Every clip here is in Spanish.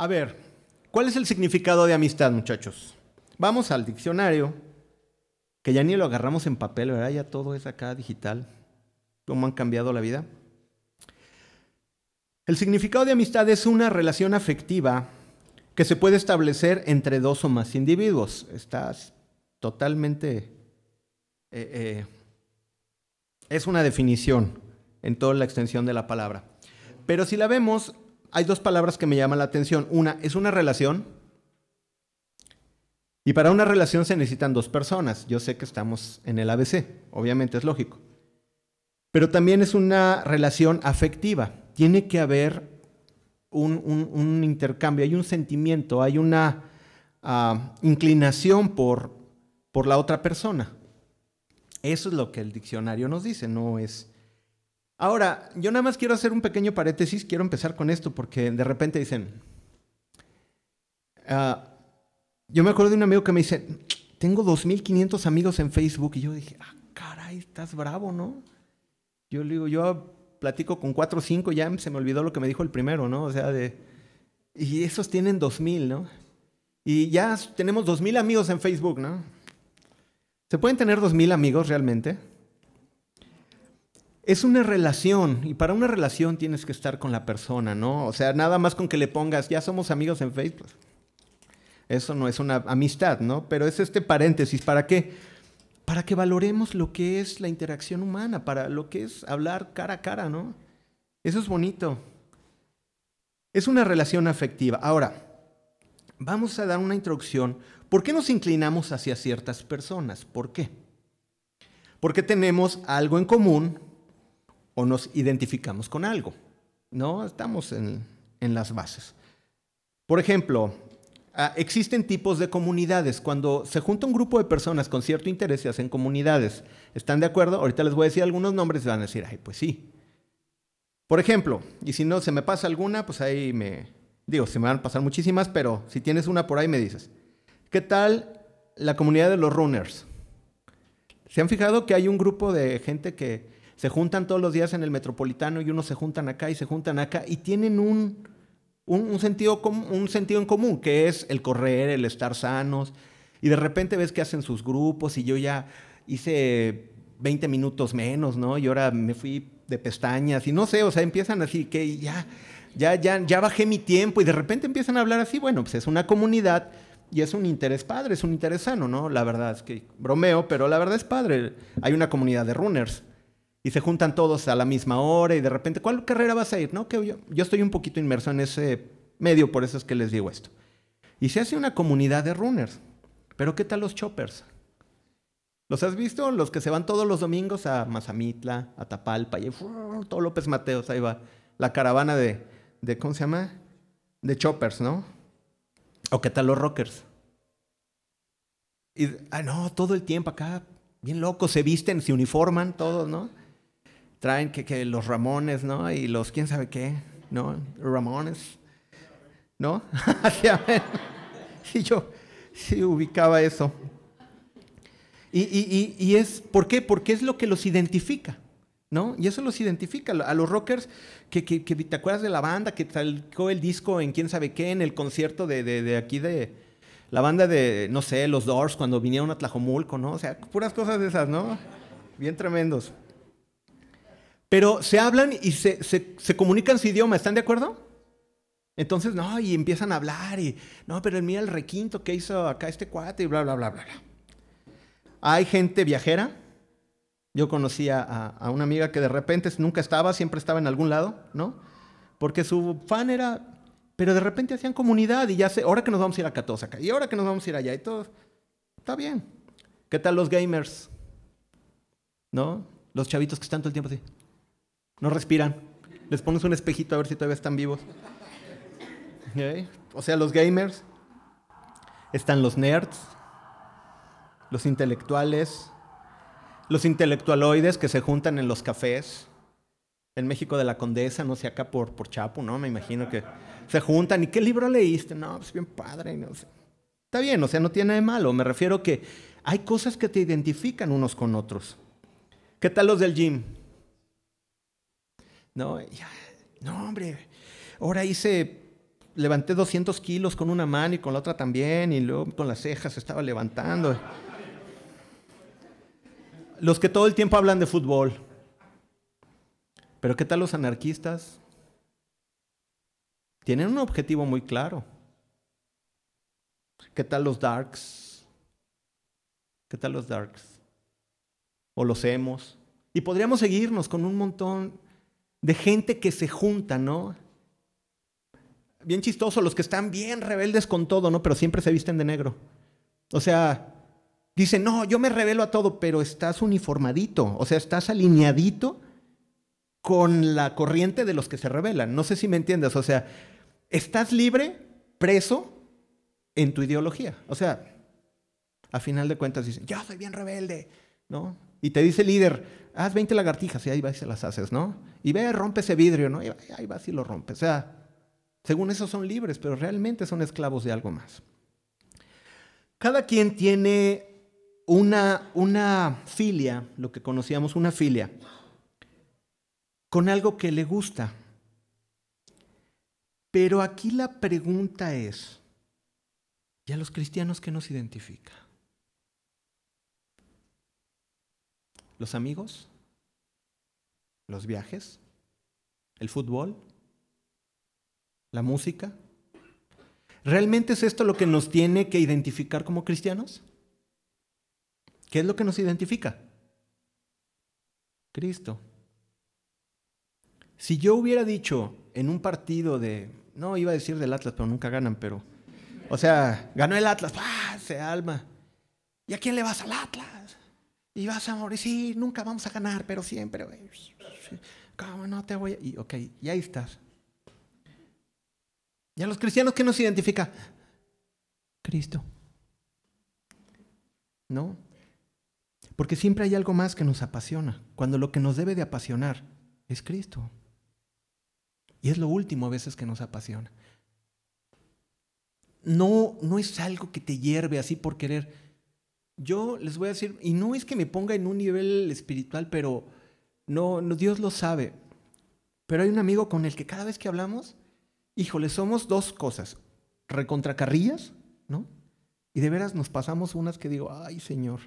A ver, ¿cuál es el significado de amistad, muchachos? Vamos al diccionario, que ya ni lo agarramos en papel, ¿verdad? Ya todo es acá digital. ¿Cómo han cambiado la vida? El significado de amistad es una relación afectiva que se puede establecer entre dos o más individuos. Estás totalmente... Eh, eh, es una definición en toda la extensión de la palabra. Pero si la vemos, hay dos palabras que me llaman la atención. Una es una relación. Y para una relación se necesitan dos personas. Yo sé que estamos en el ABC, obviamente es lógico. Pero también es una relación afectiva. Tiene que haber un, intercambio, hay un sentimiento, hay una ah, inclinación por, por la otra persona. Eso es lo que el diccionario nos dice, no es... Ahora, yo nada más quiero hacer un pequeño paréntesis, quiero empezar con esto porque de repente dicen, ah, yo me acuerdo de un amigo que me dice, tengo 2.500 amigos en Facebook y yo dije, ah, caray, estás bravo, ¿no? Yo le digo, yo platico con 4 o 5, ya se me olvidó lo que me dijo el primero, ¿no? O sea, de, y esos tienen 2.000, ¿no? Y ya tenemos 2.000 amigos en Facebook, ¿no? ¿Se pueden tener 2.000 amigos realmente? Es una relación y para una relación tienes que estar con la persona, ¿no? O sea, nada más con que le pongas, ya somos amigos en Facebook. Eso no es una amistad, ¿no? Pero es este paréntesis, ¿para qué? Para que valoremos lo que es la interacción humana, para lo que es hablar cara a cara, ¿no? Eso es bonito. Es una relación afectiva. Ahora, vamos a dar una introducción. ¿Por qué nos inclinamos hacia ciertas personas? ¿Por qué? Porque tenemos algo en común o nos identificamos con algo. No estamos en, las bases. Por ejemplo, ah, existen tipos de comunidades. Cuando se junta un grupo de personas con cierto interés, se hacen comunidades. ¿Están de acuerdo? Ahorita les voy a decir algunos nombres y van a decir, ay, pues sí. Por ejemplo, y si no se me pasa alguna, pues ahí me... Digo, se me van a pasar muchísimas, pero si tienes una por ahí me dices. ¿Qué tal la comunidad de los runners? ¿Se han fijado que hay un grupo de gente que se juntan todos los días en el metropolitano y unos se juntan acá y se juntan acá y tienen un, sentido, un sentido en común, que es el correr, el estar sanos. Y de repente ves que hacen sus grupos y yo ya hice 20 minutos menos, ¿no? Y ahora me fui de pestañas y no sé, o sea, empiezan así que ya, ya, ya, ya bajé mi tiempo y de repente empiezan a hablar así, bueno, pues es una comunidad y es un interés padre, es un interés sano, ¿no? La verdad es que bromeo, pero la verdad es padre. Hay una comunidad de runners y se juntan todos a la misma hora y de repente, ¿cuál carrera vas a ir? No, que yo, yo estoy un poquito inmerso en ese medio, por eso es que les digo esto. Y se hace una comunidad de runners. Pero ¿qué tal los choppers? ¿Los has visto? Los que se van todos los domingos a Mazamitla, a Tapalpa, y todo López Mateos, ahí va. La caravana de, de, ¿cómo se llama? De choppers, ¿no? ¿O qué tal los rockers? Y, ah, no, todo el tiempo acá, bien locos, se visten, se uniforman todos, ¿no? Traen que, los Ramones, ¿no? Y los quién sabe qué, ¿no? Ramones, ¿no? y yo sí ubicaba eso. Y, es, ¿por qué? Porque es lo que los identifica, ¿no? Y eso los identifica. A los rockers, que, te acuerdas de la banda que sacó el disco en quién sabe qué, en el concierto de, de aquí de la banda de, no sé, los Doors, cuando vinieron a Tlajomulco, ¿no? O sea, puras cosas de esas, ¿no? Bien tremendos. Pero se hablan y se, se, comunican su idioma, ¿están de acuerdo? Entonces, no, y empiezan a hablar y, no, pero mira el requinto que hizo acá este cuate y bla, bla, bla, bla. Hay gente viajera. Yo conocía a, una amiga que de repente nunca estaba, siempre estaba en algún lado, ¿no? Porque su fan era, pero de repente hacían comunidad y ya sé, ahora que nos vamos a ir a Catosa acá, y ahora que nos vamos a ir allá y todo, está bien. ¿Qué tal los gamers? ¿No? Los chavitos que están todo el tiempo así. No respiran. Les pones un espejito a ver si todavía están vivos. O sea, los gamers. Están los nerds. Los intelectuales. Los intelectualoides que se juntan en los cafés. En México de la Condesa, no sé, acá por, por Chapo, ¿no? Me imagino que se juntan. ¿Y qué libro leíste? No, pues bien padre. No sé. Está bien, o sea, no tiene de malo. Me refiero que hay cosas que te identifican unos con otros. ¿Qué tal los del gym? No, no hombre, ahora hice levanté 200 kilos con una mano y con la otra también, y luego con las cejas estaba levantando. Los que todo el tiempo hablan de fútbol. Pero ¿qué tal los anarquistas? Tienen un objetivo muy claro. ¿Qué tal los darks? ¿Qué tal los darks? O los hemos. Y podríamos seguirnos con un montón de gente que se junta, ¿no? Bien chistoso, los que están bien rebeldes con todo, ¿no? Pero siempre se visten de negro. O sea, dicen, no, yo me revelo a todo, pero estás uniformadito, o sea, estás alineadito con la corriente de los que se rebelan. No sé si me entiendes, o sea, estás libre, preso en tu ideología. O sea, a final de cuentas dicen, yo soy bien rebelde, ¿no? Y te dice el líder, haz 20 lagartijas y ahí vas y las haces, ¿no? Y ve, rompe ese vidrio, ¿no? Y ahí vas y lo rompes. O sea, según eso son libres, pero realmente son esclavos de algo más. Cada quien tiene una, una filia, lo que conocíamos una filia, con algo que le gusta. Pero aquí la pregunta es, ¿y a los cristianos qué nos identifica? ¿Los amigos? ¿Los viajes? ¿El fútbol? ¿La música? ¿Realmente es esto lo que nos tiene que identificar como cristianos? ¿Qué es lo que nos identifica? Cristo. Si yo hubiera dicho en un partido de, no iba a decir del Atlas, pero nunca ganan, pero, o sea, ganó el Atlas, ¡ah! Se alma. ¿Y a quién le vas al Atlas? Y vas a morir, sí, nunca vamos a ganar, pero siempre, ¿Cómo no te voy a.? Y, ok, y ahí estás. ¿Y a los cristianos qué nos identifica? Cristo. ¿No? Porque siempre hay algo más que nos apasiona, cuando lo que nos debe de apasionar es Cristo. Y es lo último a veces que nos apasiona. No, no es algo que te hierve así por querer. Yo les voy a decir, y no es que me ponga en un nivel espiritual, pero no, no Dios lo sabe. Pero hay un amigo con el que cada vez que hablamos, híjole, somos dos cosas. Recontracarrillas, ¿no? Y de veras nos pasamos unas que digo, ay Señor,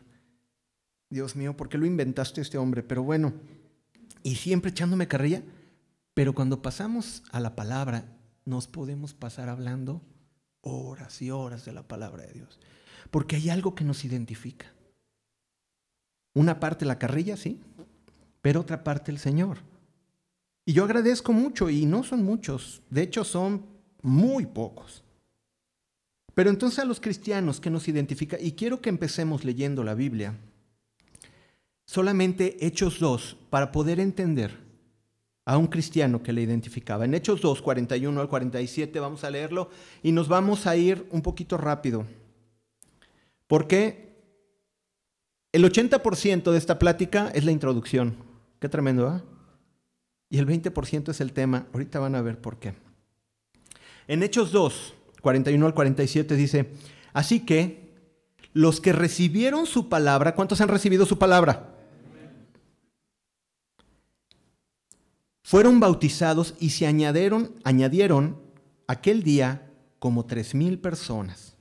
Dios mío, ¿por qué lo inventaste este hombre? Pero bueno, y siempre echándome carrilla, pero cuando pasamos a la palabra, nos podemos pasar hablando horas y horas de la palabra de Dios. Porque hay algo que nos identifica. Una parte la carrilla, sí, pero otra parte el Señor. Y yo agradezco mucho, y no son muchos, de hecho son muy pocos. Pero entonces a los cristianos que nos identifica, y quiero que empecemos leyendo la Biblia, solamente Hechos 2, para poder entender a un cristiano que le identificaba. En Hechos 2, 41 al 47 vamos a leerlo y nos vamos a ir un poquito rápido. Porque el 80% de esta plática es la introducción. Qué tremendo, ¿ah? Y el 20% es el tema. Ahorita van a ver por qué. En Hechos 2, 41 al 47 dice, así que los que recibieron su palabra, ¿cuántos han recibido su palabra? fueron bautizados y se añadieron, añadieron aquel día como tres mil personas.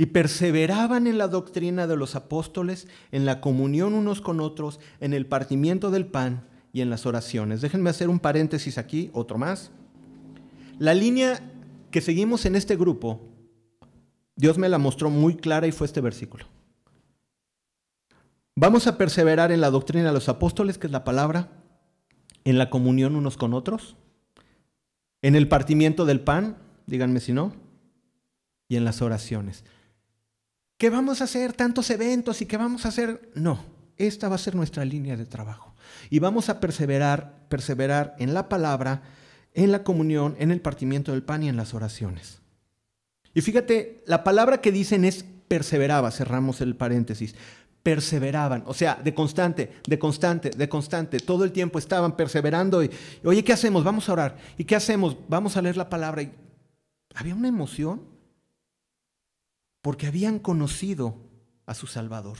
Y perseveraban en la doctrina de los apóstoles, en la comunión unos con otros, en el partimiento del pan y en las oraciones. Déjenme hacer un paréntesis aquí, otro más. La línea que seguimos en este grupo, Dios me la mostró muy clara y fue este versículo. Vamos a perseverar en la doctrina de los apóstoles, que es la palabra, en la comunión unos con otros, en el partimiento del pan, díganme si no, y en las oraciones. ¿Qué vamos a hacer? Tantos eventos y qué vamos a hacer? No, esta va a ser nuestra línea de trabajo. Y vamos a perseverar, perseverar en la palabra, en la comunión, en el partimiento del pan y en las oraciones. Y fíjate, la palabra que dicen es perseveraba, cerramos el paréntesis perseveraban, o sea, de constante, de constante, de constante, todo el tiempo estaban perseverando y, oye, ¿qué hacemos? Vamos a orar. ¿Y qué hacemos? Vamos a leer la palabra. Y había una emoción porque habían conocido a su Salvador.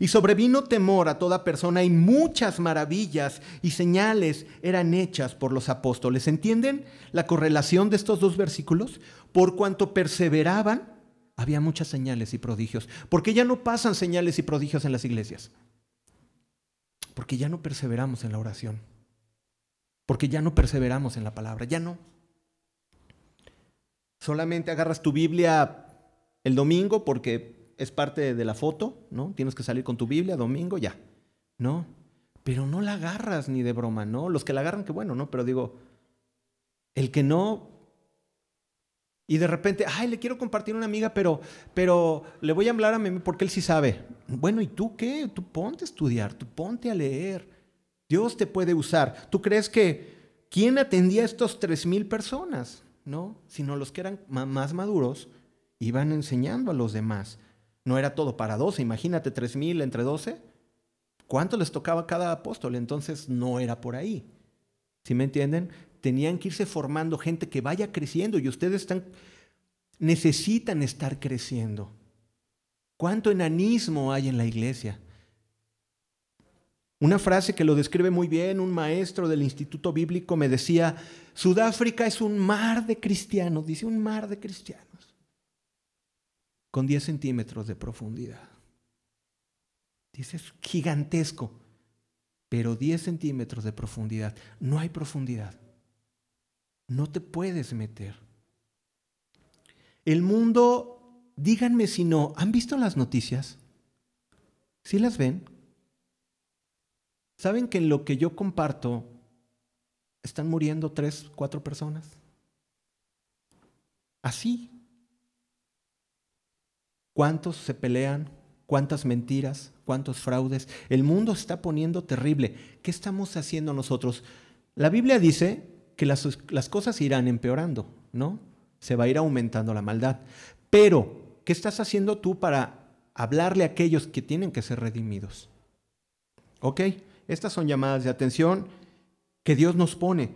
Y sobrevino temor a toda persona y muchas maravillas y señales eran hechas por los apóstoles. ¿Entienden la correlación de estos dos versículos? Por cuanto perseveraban, había muchas señales y prodigios. Porque ya no pasan señales y prodigios en las iglesias. Porque ya no perseveramos en la oración. Porque ya no perseveramos en la palabra. Ya no. Solamente agarras tu Biblia el domingo porque es parte de la foto, ¿no? Tienes que salir con tu Biblia domingo, ya, ¿no? Pero no la agarras ni de broma, ¿no? Los que la agarran, qué bueno, ¿no? Pero digo, el que no... Y de repente, ay, le quiero compartir una amiga, pero, pero le voy a hablar a mí porque él sí sabe. Bueno, ¿y tú qué? Tú ponte a estudiar, tú ponte a leer. Dios te puede usar. ¿Tú crees que quién atendía a estos tres mil personas? No, sino los que eran más maduros iban enseñando a los demás. No era todo para 12, imagínate, 3.000 entre 12. ¿Cuánto les tocaba cada apóstol? Entonces no era por ahí. ¿Sí me entienden? Tenían que irse formando gente que vaya creciendo y ustedes están, necesitan estar creciendo. ¿Cuánto enanismo hay en la iglesia? Una frase que lo describe muy bien, un maestro del Instituto Bíblico me decía, Sudáfrica es un mar de cristianos, dice un mar de cristianos con 10 centímetros de profundidad. Dice, es gigantesco, pero 10 centímetros de profundidad. No hay profundidad. No te puedes meter. El mundo, díganme si no, ¿han visto las noticias? ¿Sí las ven? ¿Saben que en lo que yo comparto están muriendo tres, cuatro personas? Así, ¿Cuántos se pelean? ¿Cuántas mentiras? ¿Cuántos fraudes? El mundo está poniendo terrible. ¿Qué estamos haciendo nosotros? La Biblia dice que las, las cosas irán empeorando, ¿no? Se va a ir aumentando la maldad. Pero, ¿qué estás haciendo tú para hablarle a aquellos que tienen que ser redimidos? ¿Ok? Estas son llamadas de atención que Dios nos pone.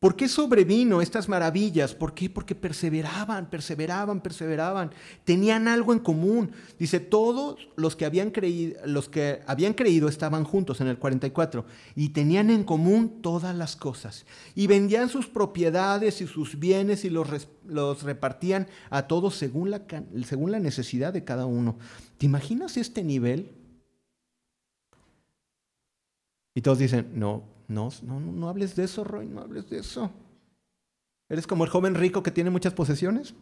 ¿Por qué sobrevino estas maravillas? ¿Por qué? Porque perseveraban, perseveraban, perseveraban. Tenían algo en común. Dice, todos los que habían creído, los que habían creído estaban juntos en el 44 y tenían en común todas las cosas. Y vendían sus propiedades y sus bienes y los, los repartían a todos según la, según la necesidad de cada uno. ¿Te imaginas este nivel? Y todos dicen, no, no, no, no hables de eso, Roy, no hables de eso. ¿Eres como el joven rico que tiene muchas posesiones?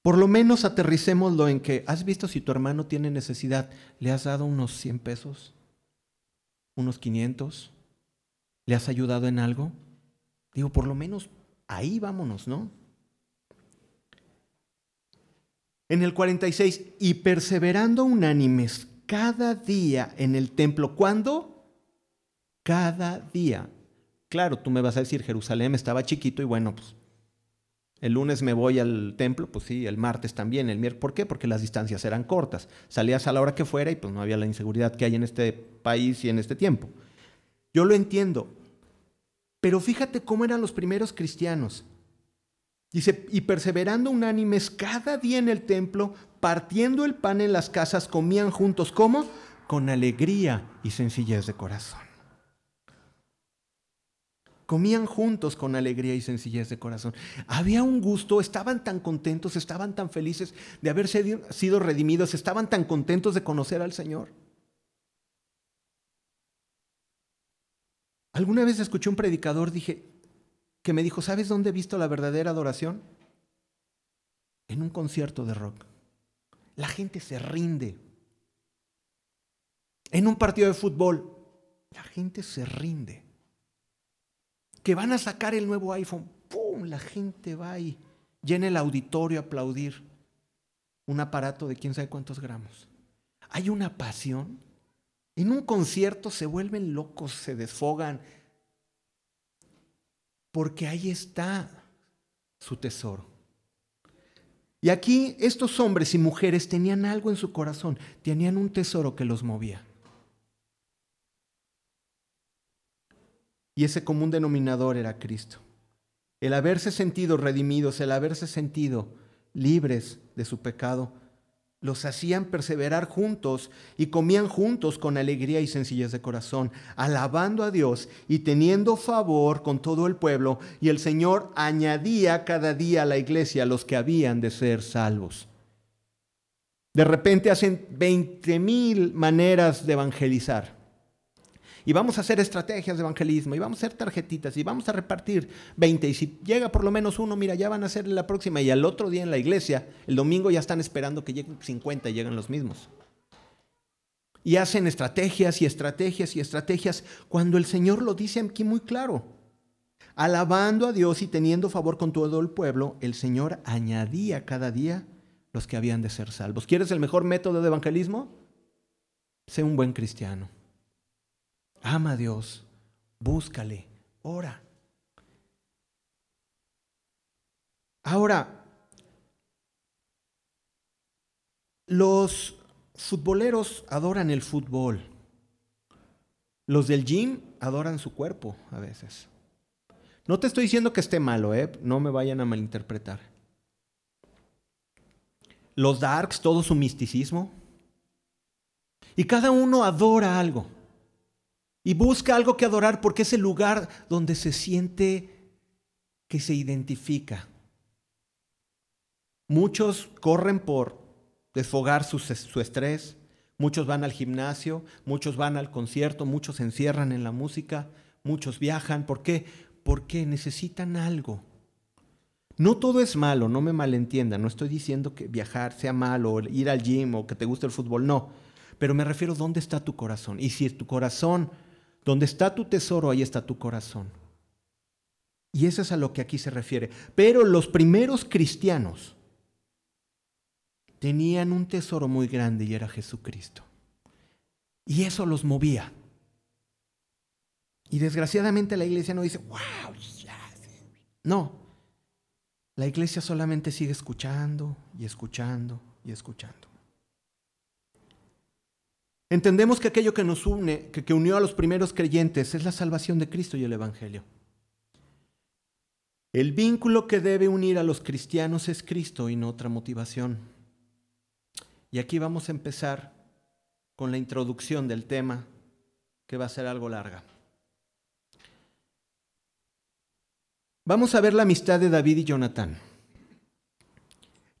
Por lo menos aterricémoslo en que, ¿has visto si tu hermano tiene necesidad? ¿Le has dado unos 100 pesos? ¿Unos 500? ¿Le has ayudado en algo? Digo, por lo menos ahí vámonos, ¿no? En el 46, y perseverando unánimes cada día en el templo. ¿Cuándo? Cada día. Claro, tú me vas a decir, Jerusalén estaba chiquito y bueno, pues el lunes me voy al templo, pues sí, el martes también, el miércoles. ¿Por qué? Porque las distancias eran cortas. Salías a la hora que fuera y pues no había la inseguridad que hay en este país y en este tiempo. Yo lo entiendo. Pero fíjate cómo eran los primeros cristianos. Dice, y perseverando unánimes cada día en el templo, partiendo el pan en las casas, comían juntos. ¿Cómo? Con alegría y sencillez de corazón. Comían juntos con alegría y sencillez de corazón. Había un gusto, estaban tan contentos, estaban tan felices de haber sido redimidos, estaban tan contentos de conocer al Señor. Alguna vez escuché un predicador, dije, que me dijo, ¿sabes dónde he visto la verdadera adoración? En un concierto de rock. La gente se rinde. En un partido de fútbol, la gente se rinde. Que van a sacar el nuevo iPhone, ¡pum! La gente va y llena el auditorio a aplaudir un aparato de quién sabe cuántos gramos. Hay una pasión. En un concierto se vuelven locos, se desfogan, porque ahí está su tesoro. Y aquí estos hombres y mujeres tenían algo en su corazón, tenían un tesoro que los movía. Y ese común denominador era Cristo. El haberse sentido redimidos, el haberse sentido libres de su pecado, los hacían perseverar juntos y comían juntos con alegría y sencillez de corazón, alabando a Dios y teniendo favor con todo el pueblo, y el Señor añadía cada día a la iglesia los que habían de ser salvos. De repente hacen 20 mil maneras de evangelizar. Y vamos a hacer estrategias de evangelismo, y vamos a hacer tarjetitas, y vamos a repartir 20. Y si llega por lo menos uno, mira, ya van a ser la próxima. Y al otro día en la iglesia, el domingo ya están esperando que lleguen 50 y llegan los mismos. Y hacen estrategias y estrategias y estrategias cuando el Señor lo dice aquí muy claro. Alabando a Dios y teniendo favor con todo el pueblo, el Señor añadía cada día los que habían de ser salvos. ¿Quieres el mejor método de evangelismo? Sé un buen cristiano. Ama a Dios, búscale, ora. Ahora, los futboleros adoran el fútbol. Los del gym adoran su cuerpo a veces. No te estoy diciendo que esté malo, ¿eh? no me vayan a malinterpretar. Los darks, todo su misticismo. Y cada uno adora algo. Y busca algo que adorar porque es el lugar donde se siente que se identifica. Muchos corren por desfogar su, su, estrés, muchos van al gimnasio, muchos van al concierto, muchos se encierran en la música, muchos viajan. ¿Por qué? Porque necesitan algo. No todo es malo, no me malentienda, no estoy diciendo que viajar sea malo, ir al gym o que te guste el fútbol, no. Pero me refiero a dónde está tu corazón. Y si tu corazón donde está tu tesoro, ahí está tu corazón. Y eso es a lo que aquí se refiere. Pero los primeros cristianos tenían un tesoro muy grande y era Jesucristo. Y eso los movía. Y desgraciadamente la iglesia no dice, wow, no. La iglesia solamente sigue escuchando y escuchando y escuchando. Entendemos que aquello que nos une, que, unió a los primeros creyentes, es la salvación de Cristo y el Evangelio. El vínculo que debe unir a los cristianos es Cristo y no otra motivación. Y aquí vamos a empezar con la introducción del tema, que va a ser algo larga. Vamos a ver la amistad de David y Jonatán.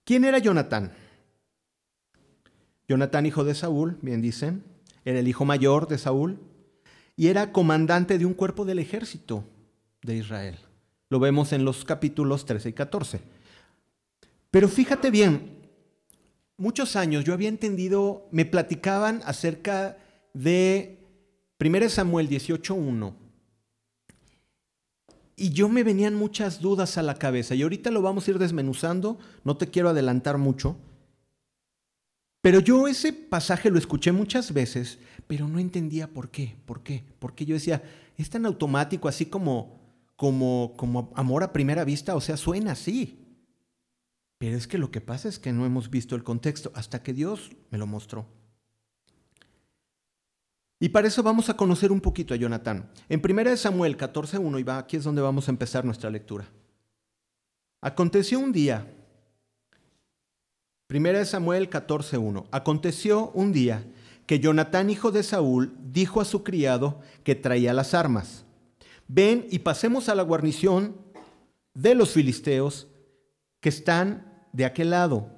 ¿Quién era Jonatán? Jonatán, hijo de Saúl, bien dicen, era el hijo mayor de Saúl y era comandante de un cuerpo del ejército de Israel. Lo vemos en los capítulos 13 y 14. Pero fíjate bien, muchos años yo había entendido, me platicaban acerca de 1 Samuel 18.1. Y yo me venían muchas dudas a la cabeza. Y ahorita lo vamos a ir desmenuzando, no te quiero adelantar mucho. Pero yo ese pasaje lo escuché muchas veces, pero no entendía por qué, por qué, porque yo decía, es tan automático, así como, como, como amor a primera vista, o sea, suena así. Pero es que lo que pasa es que no hemos visto el contexto hasta que Dios me lo mostró. Y para eso vamos a conocer un poquito a Jonatán. En 1 Samuel 14.1, y va, aquí es donde vamos a empezar nuestra lectura. Aconteció un día Primera de Samuel 14:1. Aconteció un día que Jonatán, hijo de Saúl, dijo a su criado que traía las armas, ven y pasemos a la guarnición de los filisteos que están de aquel lado.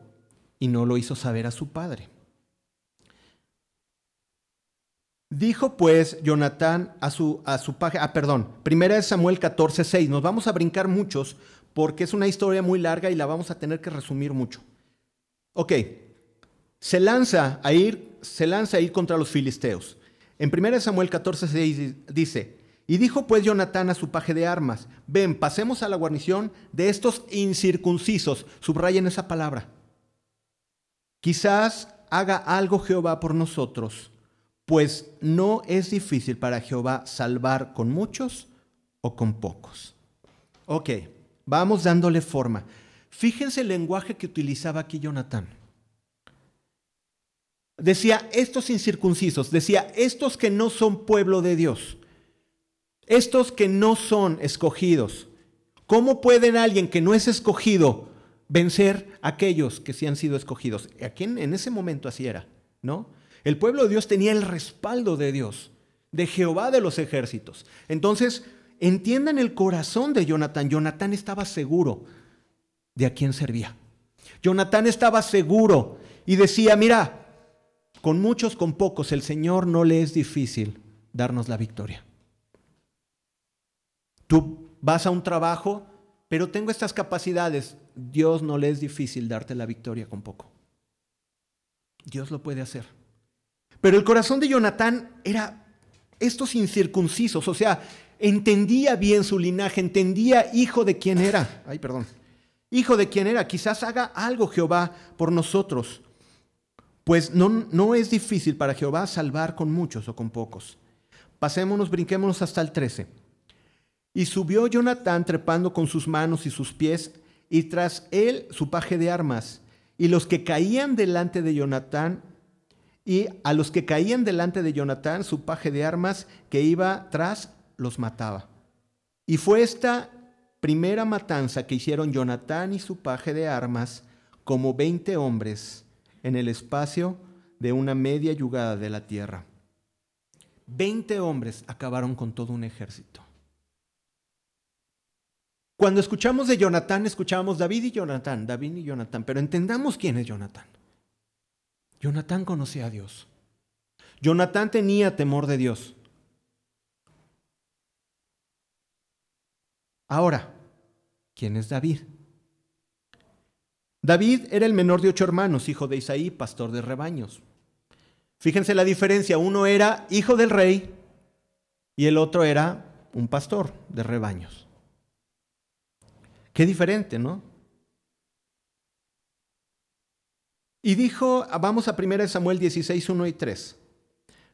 Y no lo hizo saber a su padre. Dijo pues Jonatán a su, a su paje, ah, perdón, primera de Samuel 14:6. Nos vamos a brincar muchos porque es una historia muy larga y la vamos a tener que resumir mucho. Ok, se lanza a ir, se lanza a ir contra los filisteos. En 1 Samuel 14, dice, y dijo pues Jonatán a su paje de armas, ven, pasemos a la guarnición de estos incircuncisos, subrayen esa palabra. Quizás haga algo Jehová por nosotros, pues no es difícil para Jehová salvar con muchos o con pocos. Ok, vamos dándole forma. Fíjense el lenguaje que utilizaba aquí Jonatán. Decía estos incircuncisos, decía estos que no son pueblo de Dios, estos que no son escogidos. ¿Cómo pueden alguien que no es escogido vencer a aquellos que sí han sido escogidos. Aquí en, en ese momento así era, ¿no? El pueblo de Dios tenía el respaldo de Dios, de Jehová de los ejércitos. Entonces, entiendan el corazón de Jonatán. Jonatán estaba seguro de a quién servía. Jonatán estaba seguro y decía, mira, con muchos, con pocos, el Señor no le es difícil darnos la victoria. Tú vas a un trabajo, pero tengo estas capacidades. Dios no le es difícil darte la victoria con poco. Dios lo puede hacer. Pero el corazón de Jonatán era estos incircuncisos, o sea, entendía bien su linaje, entendía hijo de quién era. Ay, perdón. Hijo de quién era. Quizás haga algo Jehová por nosotros. Pues no, no es difícil para Jehová salvar con muchos o con pocos. Pasémonos, brinquémonos hasta el 13. Y subió Jonatán trepando con sus manos y sus pies, y tras él su paje de armas. Y los que caían delante de Jonatán y a los que caían delante de Jonatán, su paje de armas que iba tras, los mataba. Y fue esta primera matanza que hicieron Jonatán y su paje de armas como veinte hombres en el espacio de una media yugada de la tierra. Veinte hombres acabaron con todo un ejército. Cuando escuchamos de Jonatán, escuchamos David y Jonatán, David y Jonatán, pero entendamos quién es Jonatán. Jonatán conocía a Dios. Jonatán tenía temor de Dios. Ahora, ¿quién es David? David era el menor de ocho hermanos, hijo de Isaí, pastor de rebaños. Fíjense la diferencia, uno era hijo del rey y el otro era un pastor de rebaños. Qué diferente, ¿no? Y dijo, vamos a 1 Samuel 16, 1 y 3.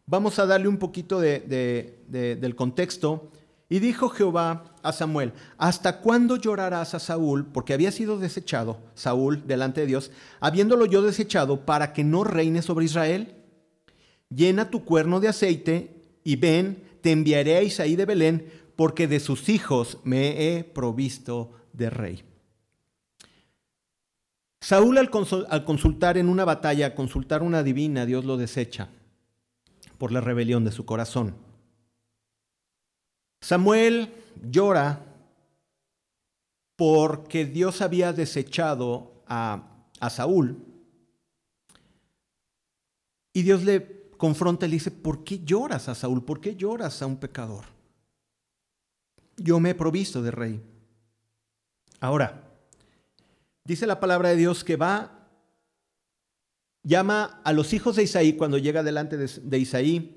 Vamos a darle un poquito del contexto. Y dijo Jehová a Samuel, ¿hasta cuándo llorarás a Saúl? Porque había sido desechado Saúl delante de Dios, habiéndolo yo desechado para que no reine sobre Israel. Llena tu cuerno de aceite y ven, te enviaré a Isaí de Belén, porque de sus hijos me he provisto de rey. Saúl al, consultar en una batalla, consultar una divina, Dios lo desecha por la rebelión de su corazón. Samuel llora porque Dios había desechado a, a Saúl. Y Dios le confronta y le dice, ¿por qué lloras a Saúl? ¿Por qué lloras a un pecador? Yo me he provisto de rey. Ahora, Dice la palabra de Dios que va, llama a los hijos de Isaí cuando llega delante de, Isaí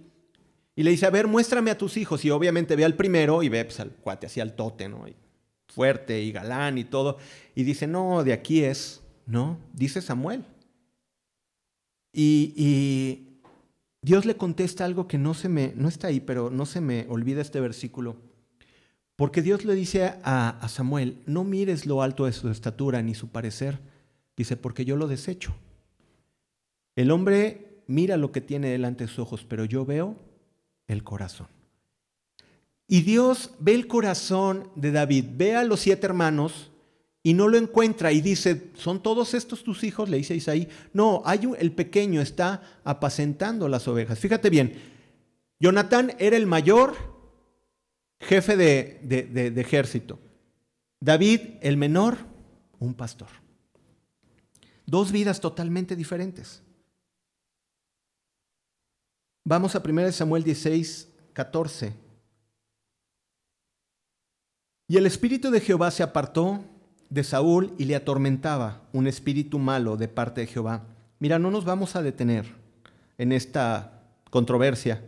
y le dice, a ver, muéstrame a tus hijos. Y obviamente ve al primero y ve pues, al cuate, así al tote, ¿no? fuerte y galán y todo. Y dice, no, de aquí es, ¿no? Dice Samuel. Y, y Dios le contesta algo que no se me, no está ahí, pero no se me olvida este versículo. Porque Dios le dice a, Samuel, no mires lo alto de su estatura ni su parecer. Dice, porque yo lo desecho. El hombre mira lo que tiene delante de sus ojos, pero yo veo el corazón. Y Dios ve el corazón de David, ve a los siete hermanos y no lo encuentra y dice, ¿son todos estos tus hijos? Le dice Isaí. No, hay el pequeño está apacentando las ovejas. Fíjate bien, Jonatán era el mayor jefe de, ejército. David, el menor, un pastor. Dos vidas totalmente diferentes. Vamos a 1 Samuel 16, 14. Y el espíritu de Jehová se apartó de Saúl y le atormentaba un espíritu malo de parte de Jehová. Mira, no nos vamos a detener en esta controversia.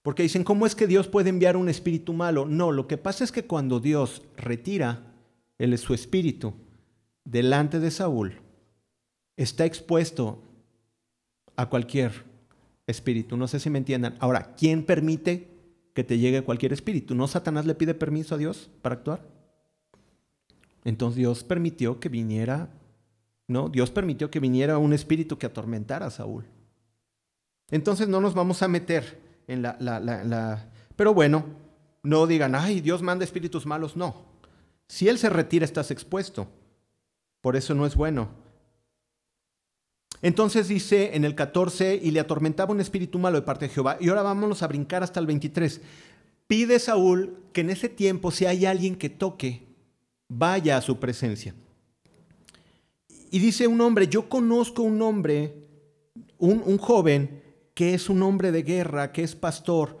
Porque dicen, ¿cómo es que Dios puede enviar un espíritu malo? No, lo que pasa es que cuando Dios retira su espíritu delante de Saúl, está expuesto a cualquier espíritu. No sé si me entiendan. Ahora, ¿quién permite que te llegue cualquier espíritu? ¿No Satanás le pide permiso a Dios para actuar? Entonces Dios permitió que viniera, ¿no? Dios permitió que viniera un espíritu que atormentara a Saúl. Entonces no nos vamos a meter en la, la, Pero bueno, no digan, ay, Dios manda espíritus malos. No. Si Él se retira, estás expuesto. Por eso no es bueno. Entonces dice en el 14, y le atormentaba un espíritu malo de parte de Jehová. Y ahora vámonos a brincar hasta el 23. Pide Saúl que en ese tiempo, si hay alguien que toque, vaya a su presencia. Y dice un hombre, yo conozco un hombre, un, un joven, que es un hombre de guerra, que es pastor.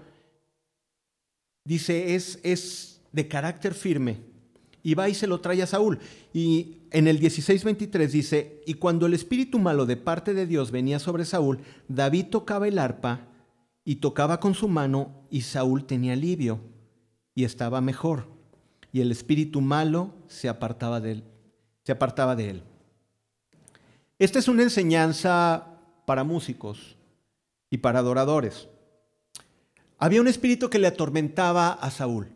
Dice, es, es de carácter firme y va y se lo trae a Saúl. Y en el 16:23 dice, y cuando el espíritu malo de parte de Dios venía sobre Saúl, David tocaba el arpa y tocaba con su mano y Saúl tenía alivio y estaba mejor. Y el espíritu malo se apartaba de él. Se apartaba de él. Esta es una enseñanza para músicos y para adoradores. Había un espíritu que le atormentaba a Saúl.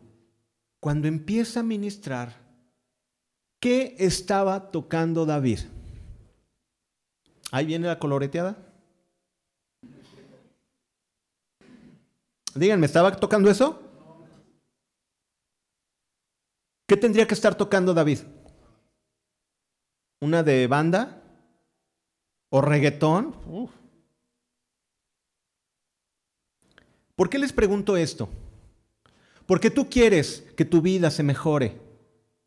Cuando empieza a ministrar, ¿qué estaba tocando David? Ahí viene la coloreteada. Díganme, ¿estaba tocando eso? ¿Qué tendría que estar tocando David? ¿Una de banda? ¿O reggaetón? ¿Por qué les pregunto esto? Porque tú quieres que tu vida se mejore,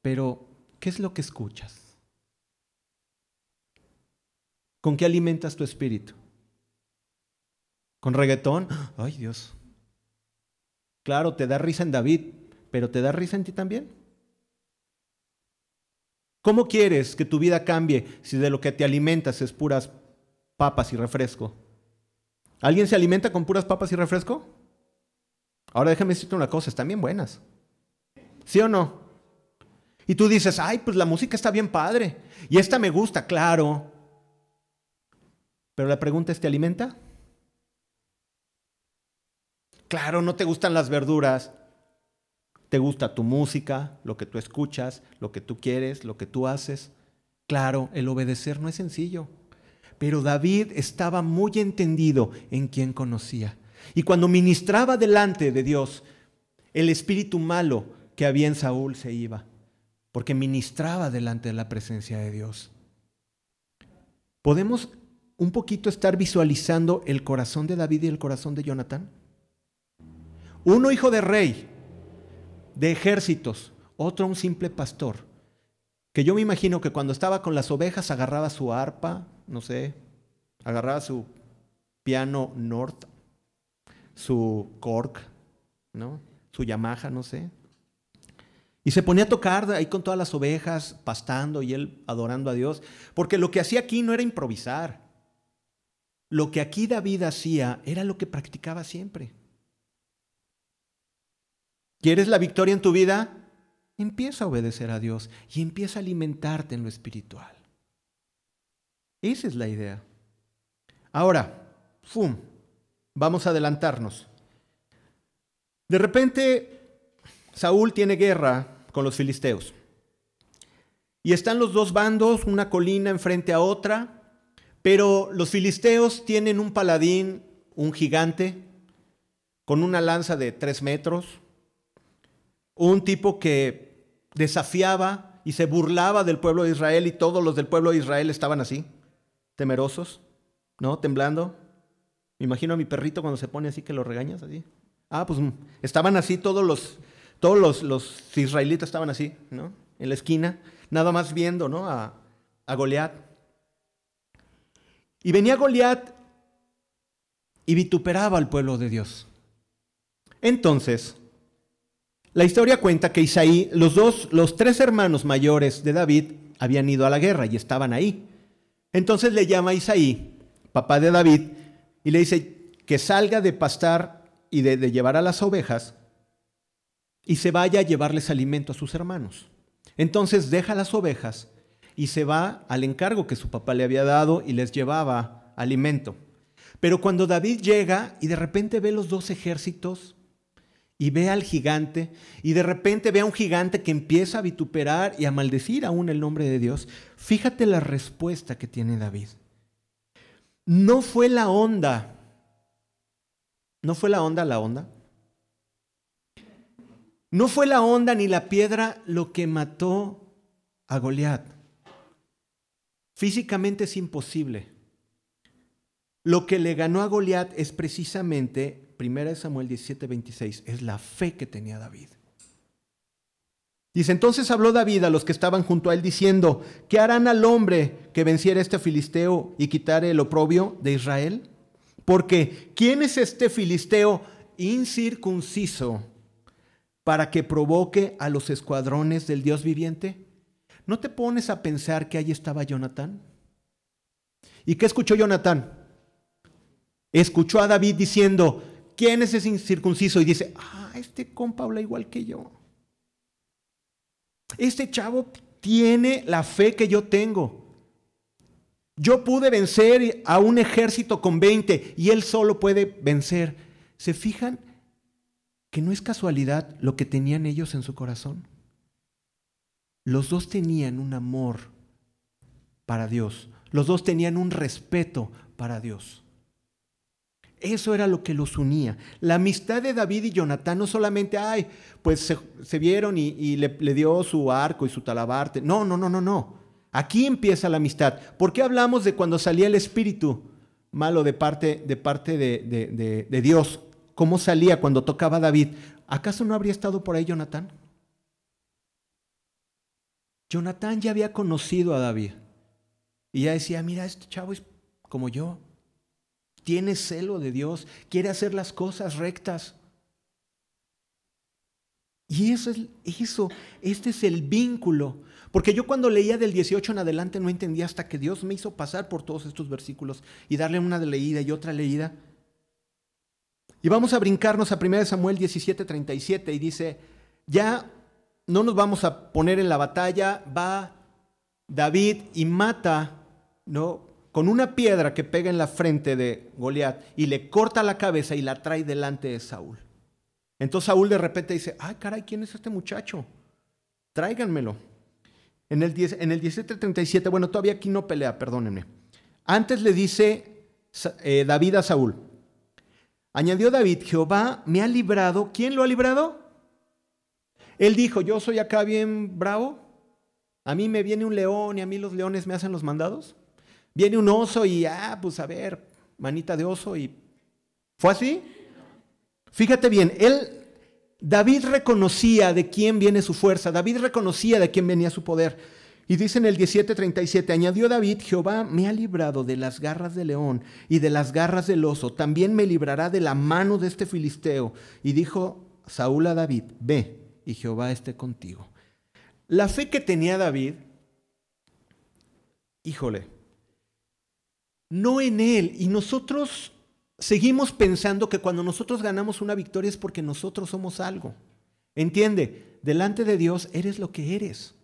pero ¿qué es lo que escuchas? ¿Con qué alimentas tu espíritu? ¿Con reggaetón? Ay Dios. Claro, te da risa en David, pero ¿te da risa en ti también? ¿Cómo quieres que tu vida cambie si de lo que te alimentas es puras papas y refresco? ¿Alguien se alimenta con puras papas y refresco? Ahora déjame decirte una cosa, están bien buenas. ¿Sí o no? Y tú dices, ay, pues la música está bien padre. Y esta me gusta, claro. Pero la pregunta es, ¿te alimenta? Claro, no te gustan las verduras. Te gusta tu música, lo que tú escuchas, lo que tú quieres, lo que tú haces. Claro, el obedecer no es sencillo. Pero David estaba muy entendido en quien conocía. Y cuando ministraba delante de Dios, el espíritu malo que había en Saúl se iba, porque ministraba delante de la presencia de Dios. ¿Podemos un poquito estar visualizando el corazón de David y el corazón de Jonatán? Uno hijo de rey, de ejércitos, otro un simple pastor, que yo me imagino que cuando estaba con las ovejas agarraba su arpa, no sé, agarraba su piano norte su cork, ¿no? Su Yamaha, no sé. Y se ponía a tocar ahí con todas las ovejas, pastando y él adorando a Dios. Porque lo que hacía aquí no era improvisar. Lo que aquí David hacía era lo que practicaba siempre. ¿Quieres la victoria en tu vida? Empieza a obedecer a Dios y empieza a alimentarte en lo espiritual. Esa es la idea. Ahora, ¡fum! Vamos a adelantarnos. De repente, Saúl tiene guerra con los filisteos. Y están los dos bandos, una colina enfrente a otra, pero los filisteos tienen un paladín, un gigante, con una lanza de tres metros, un tipo que desafiaba y se burlaba del pueblo de Israel y todos los del pueblo de Israel estaban así, temerosos, ¿no? Temblando. Me imagino a mi perrito cuando se pone así que lo regañas así. Ah, pues mm, estaban así todos los, todos los, los israelitas estaban así, ¿no? En la esquina, nada más viendo, ¿no? A, a Goliat. Y venía Goliat y vituperaba al pueblo de Dios. Entonces, la historia cuenta que Isaí, los dos, los tres hermanos mayores de David, habían ido a la guerra y estaban ahí. Entonces le llama Isaí, papá de David, y le dice que salga de pastar y de, llevar a las ovejas y se vaya a llevarles alimento a sus hermanos. Entonces deja las ovejas y se va al encargo que su papá le había dado y les llevaba alimento. Pero cuando David llega y de repente ve los dos ejércitos y ve al gigante y de repente ve a un gigante que empieza a vituperar y a maldecir aún el nombre de Dios, fíjate la respuesta que tiene David. No fue la onda. ¿No fue la onda la onda? No fue la onda ni la piedra lo que mató a Goliat. Físicamente es imposible. Lo que le ganó a Goliat es precisamente, 1 Samuel 17, 26, es la fe que tenía David. Dice, entonces habló David a los que estaban junto a él diciendo, ¿qué harán al hombre que venciera este filisteo y quitare el oprobio de Israel? Porque, ¿quién es este filisteo incircunciso para que provoque a los escuadrones del Dios viviente? ¿No te pones a pensar que ahí estaba Jonatán? ¿Y qué escuchó Jonatán? Escuchó a David diciendo, ¿quién es ese incircunciso? Y dice, ah, este compa habla igual que yo. Este chavo tiene la fe que yo tengo. Yo pude vencer a un ejército con 20 y él solo puede vencer. ¿Se fijan que no es casualidad lo que tenían ellos en su corazón? Los dos tenían un amor para Dios. Los dos tenían un respeto para Dios. Eso era lo que los unía. La amistad de David y Jonatán no solamente, ay, pues se, vieron y, le, dio su arco y su talabarte. No, no, no, no, no. Aquí empieza la amistad. ¿Por qué hablamos de cuando salía el espíritu malo de parte, de, parte de, de Dios? ¿Cómo salía cuando tocaba David? ¿Acaso no habría estado por ahí Jonatán? Jonatán ya había conocido a David. Y ya decía, mira, este chavo es como yo. Tiene celo de Dios, quiere hacer las cosas rectas. Y eso es eso, este es el vínculo. Porque yo cuando leía del 18 en adelante no entendía hasta que Dios me hizo pasar por todos estos versículos y darle una leída y otra leída. Y vamos a brincarnos a 1 Samuel 17, 37 y dice, ya no nos vamos a poner en la batalla, va David y mata, ¿no? Con una piedra que pega en la frente de Goliat y le corta la cabeza y la trae delante de Saúl. Entonces Saúl de repente dice, ay caray, ¿quién es este muchacho? Tráiganmelo. En el, 10, en el 1737, bueno, todavía aquí no pelea, perdónenme. Antes le dice eh, David a Saúl, añadió David, Jehová me ha librado, ¿quién lo ha librado? Él dijo, yo soy acá bien bravo, a mí me viene un león y a mí los leones me hacen los mandados. Viene un oso y, ah, pues a ver, manita de oso y... ¿Fue así? Fíjate bien, él, David reconocía de quién viene su fuerza, David reconocía de quién venía su poder. Y dice en el 17:37, añadió David, Jehová me ha librado de las garras del león y de las garras del oso, también me librará de la mano de este filisteo. Y dijo Saúl a David, ve, y Jehová esté contigo. La fe que tenía David, híjole, no en él. Y nosotros seguimos pensando que cuando nosotros ganamos una victoria es porque nosotros somos algo. Entiende, delante de Dios eres lo que eres,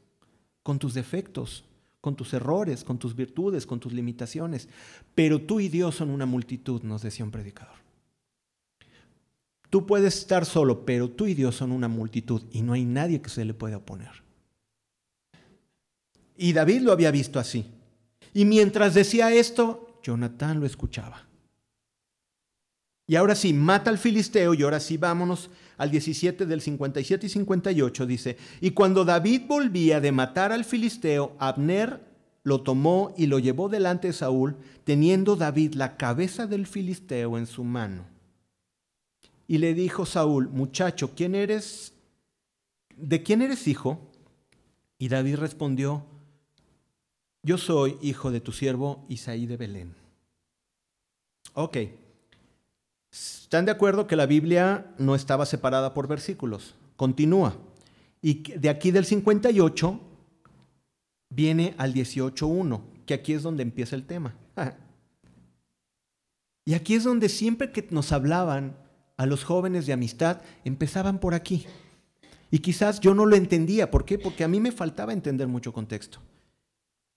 con tus defectos, con tus errores, con tus virtudes, con tus limitaciones. Pero tú y Dios son una multitud, nos decía un predicador. Tú puedes estar solo, pero tú y Dios son una multitud y no hay nadie que se le pueda oponer. Y David lo había visto así. Y mientras decía esto, Jonatán lo escuchaba. Y ahora sí, mata al filisteo y ahora sí vámonos al 17 del 57 y 58 dice, y cuando David volvía de matar al filisteo, Abner lo tomó y lo llevó delante de Saúl, teniendo David la cabeza del filisteo en su mano. Y le dijo Saúl, muchacho, ¿quién eres? ¿De quién eres hijo? Y David respondió, yo soy hijo de tu siervo Isaí de Belén. Ok. ¿Están de acuerdo que la Biblia no estaba separada por versículos? Continúa. Y de aquí del 58 viene al 18.1, que aquí es donde empieza el tema. y aquí es donde siempre que nos hablaban a los jóvenes de amistad empezaban por aquí. Y quizás yo no lo entendía. ¿Por qué? Porque a mí me faltaba entender mucho contexto.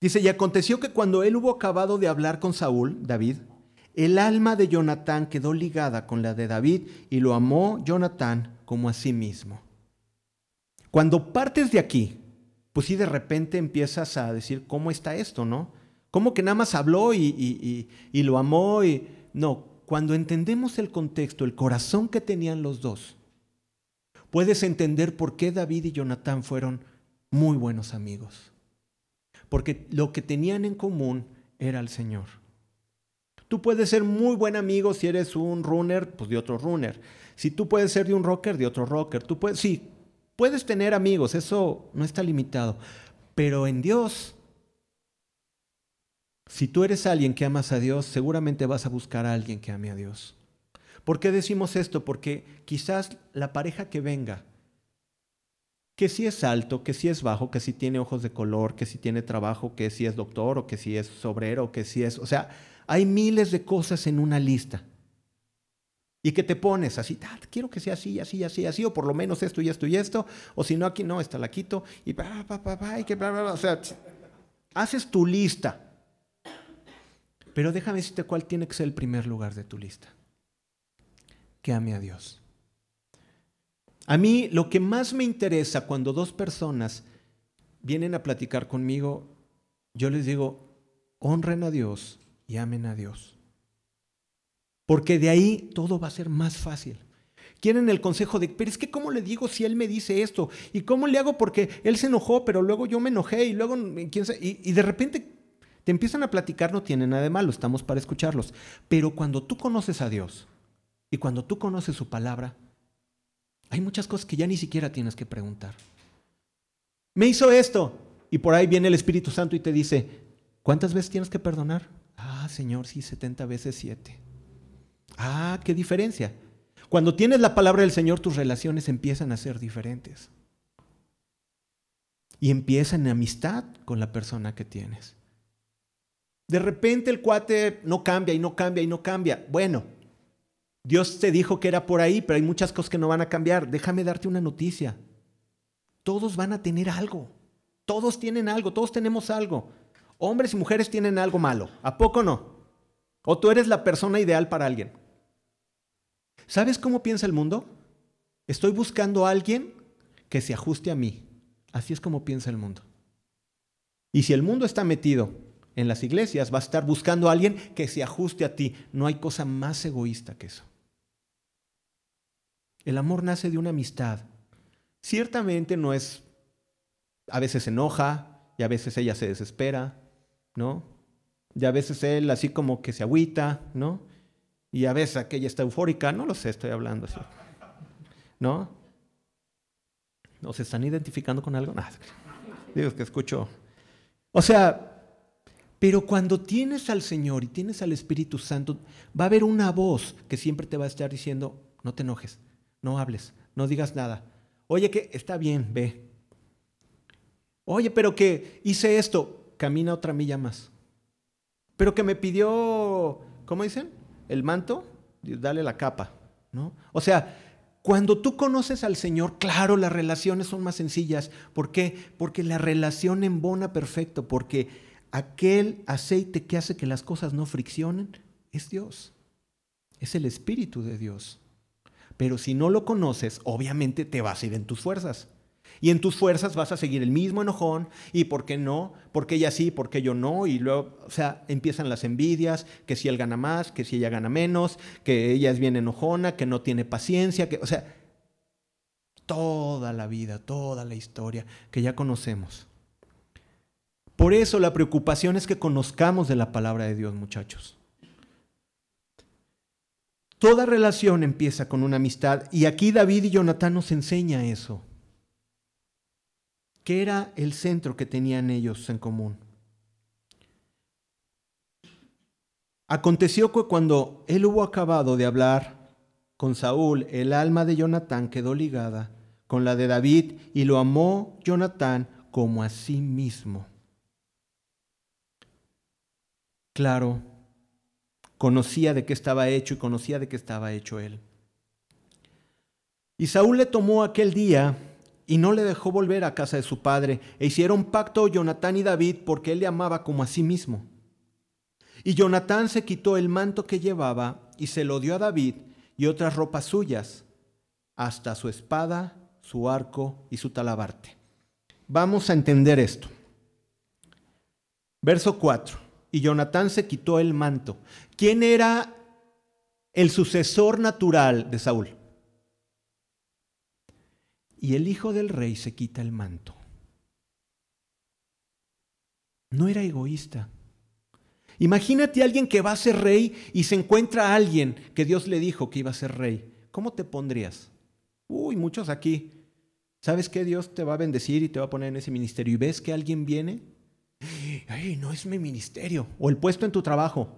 Dice, y aconteció que cuando él hubo acabado de hablar con Saúl, David, el alma de Jonatán quedó ligada con la de David y lo amó Jonatán como a sí mismo. Cuando partes de aquí, pues sí de repente empiezas a decir, ¿cómo está esto, no? ¿Cómo que nada más habló y, y, y lo amó? Y... No, cuando entendemos el contexto, el corazón que tenían los dos, puedes entender por qué David y Jonatán fueron muy buenos amigos. Porque lo que tenían en común era el Señor. Tú puedes ser muy buen amigo si eres un runner, pues de otro runner. Si tú puedes ser de un rocker, de otro rocker. Tú puedes, sí, puedes tener amigos, eso no está limitado. Pero en Dios, si tú eres alguien que amas a Dios, seguramente vas a buscar a alguien que ame a Dios. ¿Por qué decimos esto? Porque quizás la pareja que venga, que si es alto, que si es bajo, que si tiene ojos de color, que si tiene trabajo, que si es doctor o que si es obrero, que si es, o sea, hay miles de cosas en una lista. Y que te pones así, ah, quiero que sea así, así, así, así, o por lo menos esto y esto y esto, o si no, aquí no, está la quito, y pa, pa, pa, pa, y que bla, bla. O sea, haces tu lista. Pero déjame decirte cuál tiene que ser el primer lugar de tu lista. Que ame a Dios. A mí lo que más me interesa cuando dos personas vienen a platicar conmigo, yo les digo, honren a Dios y amen a Dios. Porque de ahí todo va a ser más fácil. Quieren el consejo de, pero es que ¿cómo le digo si él me dice esto? ¿Y cómo le hago porque él se enojó, pero luego yo me enojé y luego, ¿quién sabe? Y, y de repente te empiezan a platicar, no tiene nada de malo, estamos para escucharlos. Pero cuando tú conoces a Dios y cuando tú conoces su palabra, hay muchas cosas que ya ni siquiera tienes que preguntar. Me hizo esto. Y por ahí viene el Espíritu Santo y te dice, ¿cuántas veces tienes que perdonar? Ah, Señor, sí, 70 veces 7. Ah, qué diferencia. Cuando tienes la palabra del Señor, tus relaciones empiezan a ser diferentes. Y empiezan en amistad con la persona que tienes. De repente el cuate no cambia y no cambia y no cambia. Bueno, Dios te dijo que era por ahí, pero hay muchas cosas que no van a cambiar. Déjame darte una noticia. Todos van a tener algo. Todos tienen algo, todos tenemos algo. Hombres y mujeres tienen algo malo. ¿A poco no? ¿O tú eres la persona ideal para alguien? ¿Sabes cómo piensa el mundo? Estoy buscando a alguien que se ajuste a mí. Así es como piensa el mundo. Y si el mundo está metido en las iglesias, va a estar buscando a alguien que se ajuste a ti. No hay cosa más egoísta que eso. El amor nace de una amistad. Ciertamente no es, a veces se enoja y a veces ella se desespera, ¿no? Y a veces él así como que se agüita, ¿no? Y a veces aquella está eufórica, no lo sé, estoy hablando así. ¿No? ¿No se están identificando con algo? Nada. Digo que escucho. O sea, pero cuando tienes al Señor y tienes al Espíritu Santo, va a haber una voz que siempre te va a estar diciendo, no te enojes, no hables, no digas nada. Oye, que está bien, ve. Oye, pero que hice esto, camina otra milla más. Pero que me pidió, ¿cómo dicen? el manto, dale la capa, ¿no? O sea, cuando tú conoces al Señor, claro, las relaciones son más sencillas. ¿Por qué? Porque la relación embona perfecto, porque aquel aceite que hace que las cosas no friccionen es Dios. Es el Espíritu de Dios. Pero si no lo conoces, obviamente te vas a ir en tus fuerzas. Y en tus fuerzas vas a seguir el mismo enojón. ¿Y por qué no? ¿Por qué ella sí? ¿Por qué yo no? Y luego, o sea, empiezan las envidias, que si él gana más, que si ella gana menos, que ella es bien enojona, que no tiene paciencia, que, o sea, toda la vida, toda la historia que ya conocemos. Por eso la preocupación es que conozcamos de la palabra de Dios, muchachos. Toda relación empieza con una amistad y aquí David y Jonatán nos enseña eso. ¿Qué era el centro que tenían ellos en común? Aconteció que cuando él hubo acabado de hablar con Saúl, el alma de Jonatán quedó ligada con la de David y lo amó Jonatán como a sí mismo. Claro, conocía de qué estaba hecho y conocía de qué estaba hecho él. Y Saúl le tomó aquel día y no le dejó volver a casa de su padre, e hicieron pacto Jonatán y David porque él le amaba como a sí mismo. Y Jonatán se quitó el manto que llevaba y se lo dio a David y otras ropas suyas, hasta su espada, su arco y su talabarte. Vamos a entender esto. Verso 4. Y Jonatán se quitó el manto. ¿Quién era el sucesor natural de Saúl? y el hijo del rey se quita el manto. no era egoísta. Imagínate a alguien que va a ser rey y se encuentra a alguien que Dios le dijo que iba a ser rey. ¿Cómo te pondrías? Uy, muchos aquí. ¿Sabes que Dios te va a bendecir y te va a poner en ese ministerio? ¿Y ves que alguien viene? Ay, no es mi ministerio. O el puesto en tu trabajo.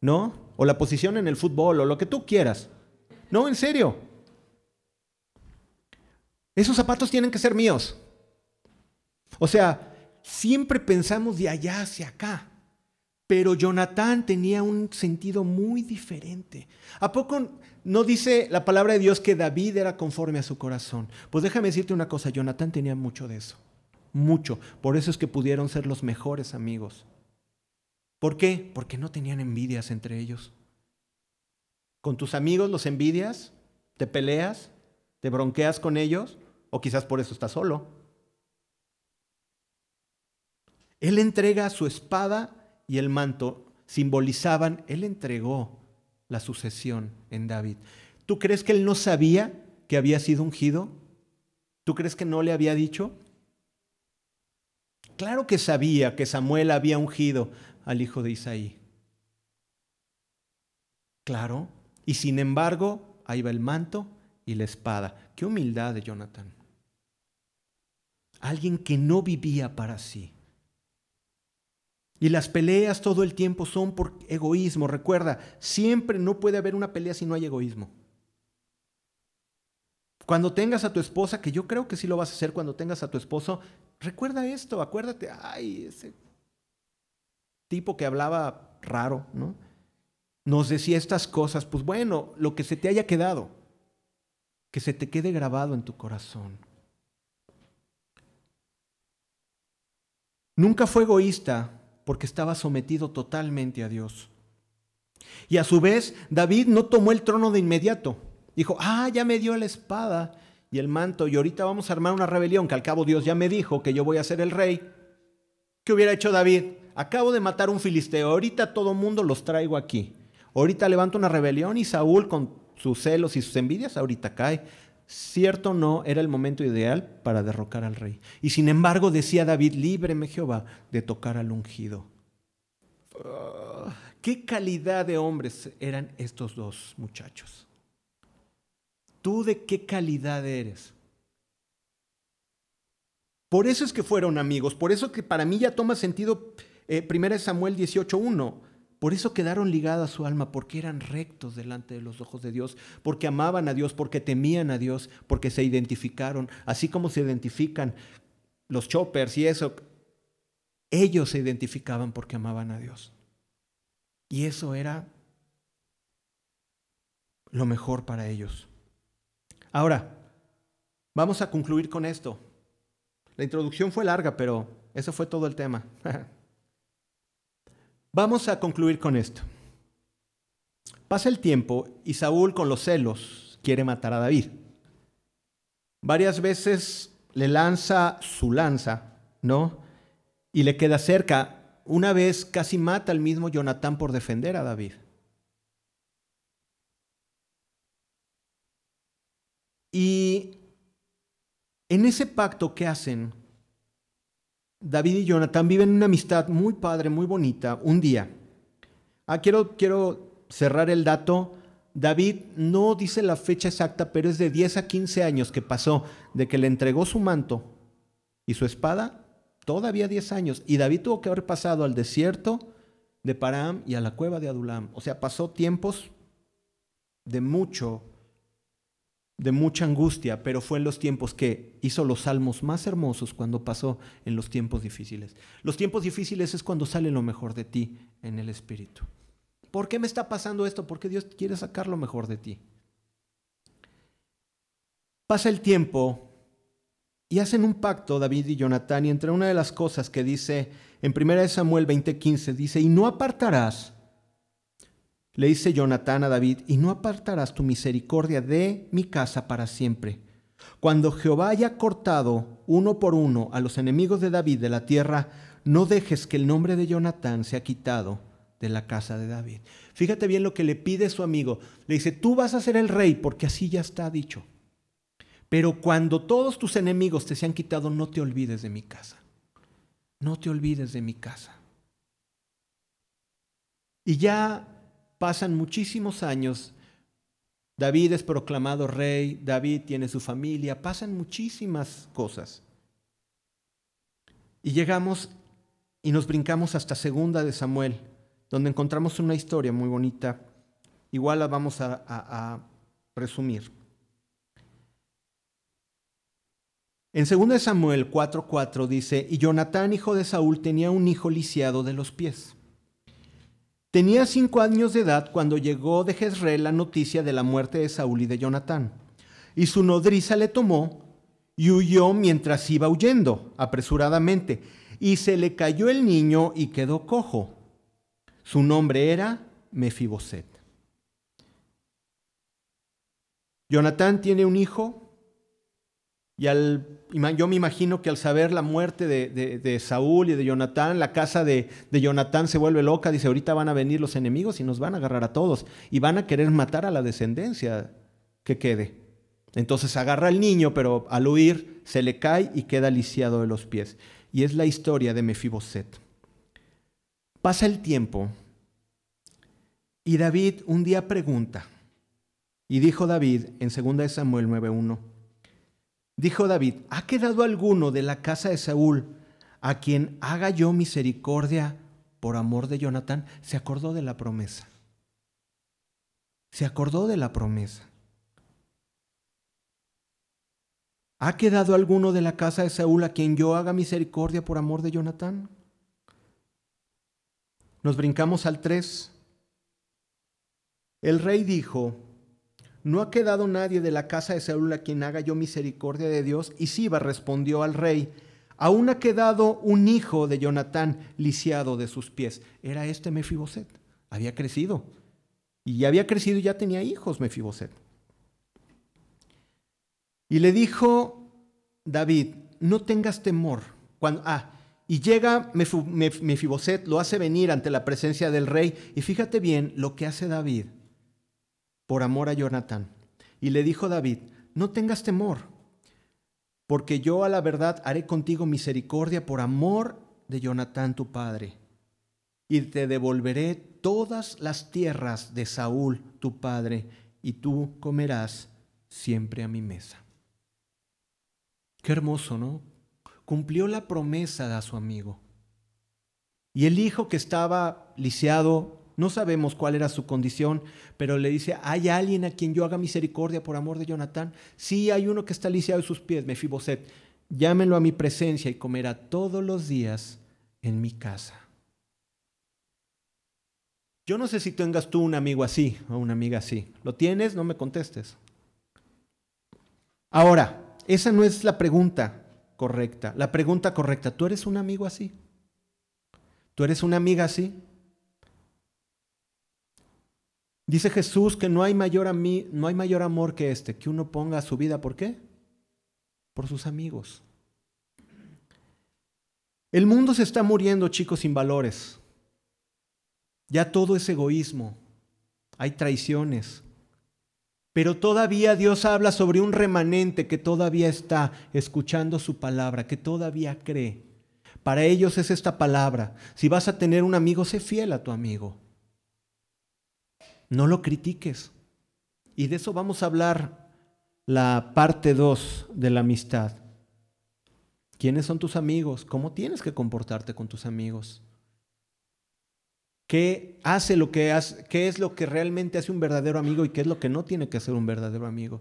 ¿No? O la posición en el fútbol o lo que tú quieras. No, en serio. Esos zapatos tienen que ser míos. O sea, siempre pensamos de allá hacia acá. Pero Jonatán tenía un sentido muy diferente. ¿A poco no dice la palabra de Dios que David era conforme a su corazón? Pues déjame decirte una cosa, Jonatán tenía mucho de eso. Mucho. Por eso es que pudieron ser los mejores amigos. ¿Por qué? Porque no tenían envidias entre ellos. Con tus amigos los envidias, te peleas, te bronqueas con ellos, o quizás por eso estás solo. Él entrega su espada y el manto, simbolizaban, él entregó la sucesión en David. ¿Tú crees que él no sabía que había sido ungido? ¿Tú crees que no le había dicho? Claro que sabía que Samuel había ungido al hijo de Isaí. Claro. Y sin embargo, ahí va el manto y la espada. Qué humildad de Jonathan. Alguien que no vivía para sí. Y las peleas todo el tiempo son por egoísmo. Recuerda, siempre no puede haber una pelea si no hay egoísmo. Cuando tengas a tu esposa, que yo creo que sí lo vas a hacer cuando tengas a tu esposo, recuerda esto, acuérdate, ay, ese tipo que hablaba raro, ¿no? Nos decía estas cosas, pues bueno, lo que se te haya quedado, que se te quede grabado en tu corazón. Nunca fue egoísta porque estaba sometido totalmente a Dios. Y a su vez, David no tomó el trono de inmediato. Dijo, ah, ya me dio la espada y el manto y ahorita vamos a armar una rebelión, que al cabo Dios ya me dijo que yo voy a ser el rey. ¿Qué hubiera hecho David? Acabo de matar un filisteo, ahorita todo mundo los traigo aquí. Ahorita levanto una rebelión y Saúl con sus celos y sus envidias ahorita cae. Cierto no, era el momento ideal para derrocar al rey. Y sin embargo decía David, líbreme Jehová de tocar al ungido. Ah, ¿Qué calidad de hombres eran estos dos muchachos? ¿Tú de qué calidad eres? Por eso es que fueron amigos, por eso que para mí ya toma sentido eh, 1 Samuel 18.1. Por eso quedaron ligadas a su alma, porque eran rectos delante de los ojos de Dios, porque amaban a Dios, porque temían a Dios, porque se identificaron, así como se identifican los choppers y eso. Ellos se identificaban porque amaban a Dios. Y eso era lo mejor para ellos. Ahora, vamos a concluir con esto. La introducción fue larga, pero eso fue todo el tema. Vamos a concluir con esto. Pasa el tiempo y Saúl con los celos quiere matar a David. Varias veces le lanza su lanza, ¿no? Y le queda cerca. Una vez casi mata al mismo Jonatán por defender a David. Y en ese pacto que hacen David y Jonathan viven una amistad muy padre, muy bonita, un día. Ah, quiero, quiero cerrar el dato. David no dice la fecha exacta, pero es de 10 a 15 años que pasó de que le entregó su manto y su espada, todavía 10 años. Y David tuvo que haber pasado al desierto de Param y a la cueva de Adulam. O sea, pasó tiempos de mucho de mucha angustia, pero fue en los tiempos que hizo los salmos más hermosos cuando pasó en los tiempos difíciles. Los tiempos difíciles es cuando sale lo mejor de ti en el Espíritu. ¿Por qué me está pasando esto? Porque Dios quiere sacar lo mejor de ti. Pasa el tiempo y hacen un pacto David y Jonatán y entre una de las cosas que dice en 1 Samuel 20:15 dice, y no apartarás le dice Jonatán a David, y no apartarás tu misericordia de mi casa para siempre. Cuando Jehová haya cortado uno por uno a los enemigos de David de la tierra, no dejes que el nombre de Jonatán sea quitado de la casa de David. Fíjate bien lo que le pide su amigo. Le dice, tú vas a ser el rey porque así ya está dicho. Pero cuando todos tus enemigos te sean quitado, no te olvides de mi casa. no te olvides de mi casa. Y ya pasan muchísimos años. David es proclamado rey, David tiene su familia, pasan muchísimas cosas. Y llegamos y nos brincamos hasta segunda de Samuel, donde encontramos una historia muy bonita. Igual la vamos a, resumir. En 2 Samuel 4:4 dice, y Jonatán, hijo de Saúl, tenía un hijo lisiado de los pies. Tenía cinco años de edad cuando llegó de Jezreel la noticia de la muerte de Saúl y de Jonatán. Y su nodriza le tomó y huyó mientras iba huyendo apresuradamente. Y se le cayó el niño y quedó cojo. Su nombre era Mefiboset. Jonatán tiene un hijo y yo me imagino que al saber la muerte de, Saúl y de Jonatán, la casa de, de, Jonatán se vuelve loca, dice, ahorita van a venir los enemigos y nos van a agarrar a todos y van a querer matar a la descendencia que quede. Entonces agarra al niño, pero al huir se le cae y queda lisiado de los pies. Y es la historia de Mefiboset. Pasa el tiempo y David un día pregunta, y dijo David en 2 Samuel 9.1, Dijo David, ¿ha quedado alguno de la casa de Saúl a quien haga yo misericordia por amor de Jonatán? Se acordó de la promesa. Se acordó de la promesa. ¿Ha quedado alguno de la casa de Saúl a quien yo haga misericordia por amor de Jonatán? Nos brincamos al 3. El rey dijo, ¿No ha quedado nadie de la casa de Saúl a quien haga yo misericordia de Dios? Y Siba respondió al rey, aún ha quedado un hijo de Jonatán lisiado de sus pies. Era este Mefiboset. Había crecido. Y ya había crecido y ya tenía hijos Mefiboset. Y le dijo David, no tengas temor. Ah, y llega Mefiboset, lo hace venir ante la presencia del rey. Y fíjate bien lo que hace David por amor a Jonatán. Y le dijo David, no tengas temor, porque yo a la verdad haré contigo misericordia por amor de Jonatán tu padre, y te devolveré todas las tierras de Saúl tu padre, y tú comerás siempre a mi mesa. Qué hermoso, ¿no? Cumplió la promesa a su amigo. Y el hijo que estaba lisiado no sabemos cuál era su condición, pero le dice, ¿hay alguien a quien yo haga misericordia por amor de Jonatán? Sí, hay uno que está lisiado de sus pies, Mefiboset. Llámenlo a mi presencia y comerá todos los días en mi casa. Yo no sé si tengas tú un amigo así o una amiga así. ¿Lo tienes? No me contestes. Ahora, esa no es la pregunta correcta. La pregunta correcta, ¿tú eres un amigo así? ¿Tú eres una amiga así? Dice Jesús que no hay mayor, a mí, no hay mayor amor que este, que uno ponga su vida, ¿por qué? Por sus amigos. El mundo se está muriendo, chicos, sin valores. Ya todo es egoísmo. Hay traiciones. Pero todavía Dios habla sobre un remanente que todavía está escuchando su palabra, que todavía cree. Para ellos es esta palabra. Si vas a tener un amigo, sé fiel a tu amigo. No lo critiques. Y de eso vamos a hablar la parte 2 de la amistad. ¿Quiénes son tus amigos? ¿Cómo tienes que comportarte con tus amigos? ¿Qué hace lo que hace, qué es lo que realmente hace un verdadero amigo y qué es lo que no tiene que hacer un verdadero amigo?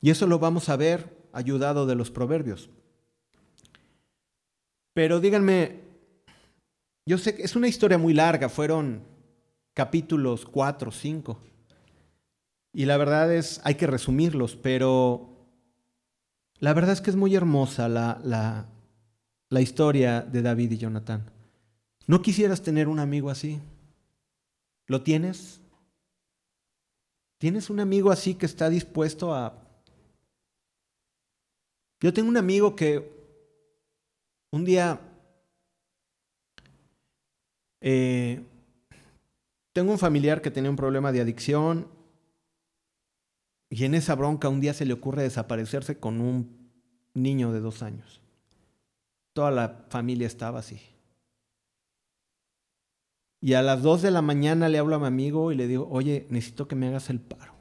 Y eso lo vamos a ver ayudado de los proverbios. Pero díganme, yo sé que es una historia muy larga, fueron capítulos 4, 5. Y la verdad es, hay que resumirlos, pero la verdad es que es muy hermosa la, la, la historia de David y Jonathan. ¿No quisieras tener un amigo así? ¿Lo tienes? ¿Tienes un amigo así que está dispuesto a... Yo tengo un amigo que un día eh, tengo un familiar que tenía un problema de adicción y en esa bronca un día se le ocurre desaparecerse con un niño de dos años. Toda la familia estaba así. Y a las 2 de la mañana le hablo a mi amigo y le digo, oye, necesito que me hagas el paro.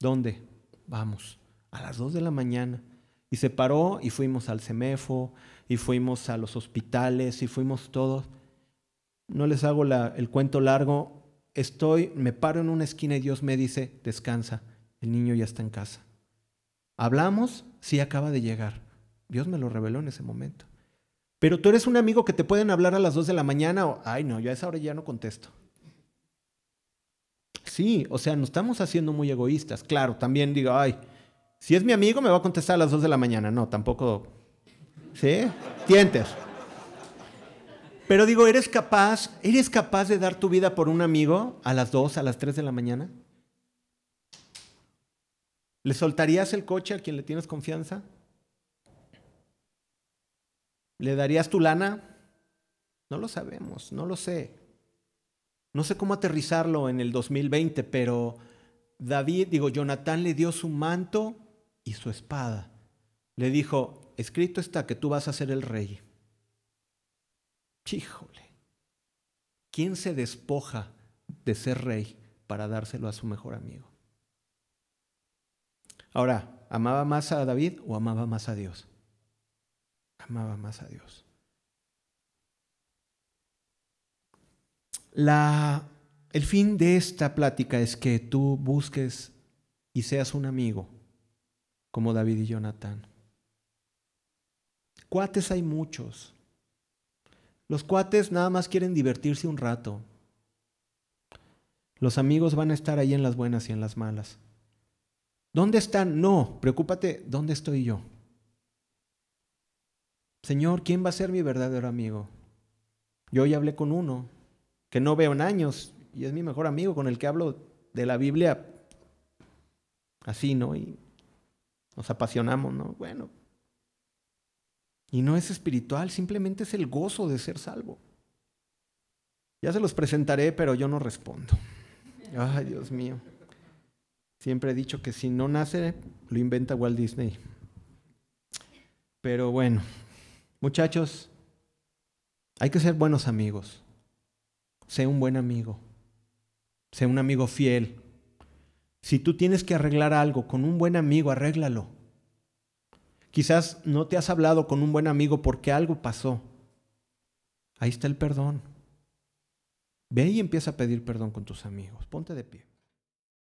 ¿Dónde? Vamos, a las 2 de la mañana. Y se paró y fuimos al CEMEFO, y fuimos a los hospitales, y fuimos todos. No les hago el cuento largo. Estoy, me paro en una esquina y Dios me dice, descansa, el niño ya está en casa. Hablamos, sí acaba de llegar. Dios me lo reveló en ese momento. Pero tú eres un amigo que te pueden hablar a las 2 de la mañana o, ay no, yo a esa hora ya no contesto. Sí, o sea, nos estamos haciendo muy egoístas. Claro, también digo, ay, si es mi amigo me va a contestar a las 2 de la mañana. No, tampoco. ¿Sí? Tientes. Pero digo, ¿eres capaz, eres capaz de dar tu vida por un amigo a las 2, a las 3 de la mañana? ¿Le soltarías el coche a quien le tienes confianza? ¿Le darías tu lana? No lo sabemos, no lo sé. No sé cómo aterrizarlo en el 2020, pero David, digo, Jonatán le dio su manto y su espada. Le dijo, escrito está que tú vas a ser el rey. Híjole, ¿quién se despoja de ser rey para dárselo a su mejor amigo? Ahora, ¿amaba más a David o amaba más a Dios? amaba más a Dios. La, el fin de esta plática es que tú busques y seas un amigo como David y Jonathan. Cuates hay muchos. Los cuates nada más quieren divertirse un rato. Los amigos van a estar ahí en las buenas y en las malas. ¿Dónde están? No, preocúpate, ¿dónde estoy yo? Señor, ¿quién va a ser mi verdadero amigo? Yo hoy hablé con uno que no veo en años y es mi mejor amigo con el que hablo de la Biblia así, ¿no? Y nos apasionamos, ¿no? Bueno. Y no es espiritual, simplemente es el gozo de ser salvo. Ya se los presentaré, pero yo no respondo. Ay, Dios mío. Siempre he dicho que si no nace, lo inventa Walt Disney. Pero bueno, Muchachos, hay que ser buenos amigos. Sé un buen amigo. Sé un amigo fiel. Si tú tienes que arreglar algo con un buen amigo, arréglalo. Quizás no te has hablado con un buen amigo porque algo pasó. Ahí está el perdón. Ve y empieza a pedir perdón con tus amigos. Ponte de pie.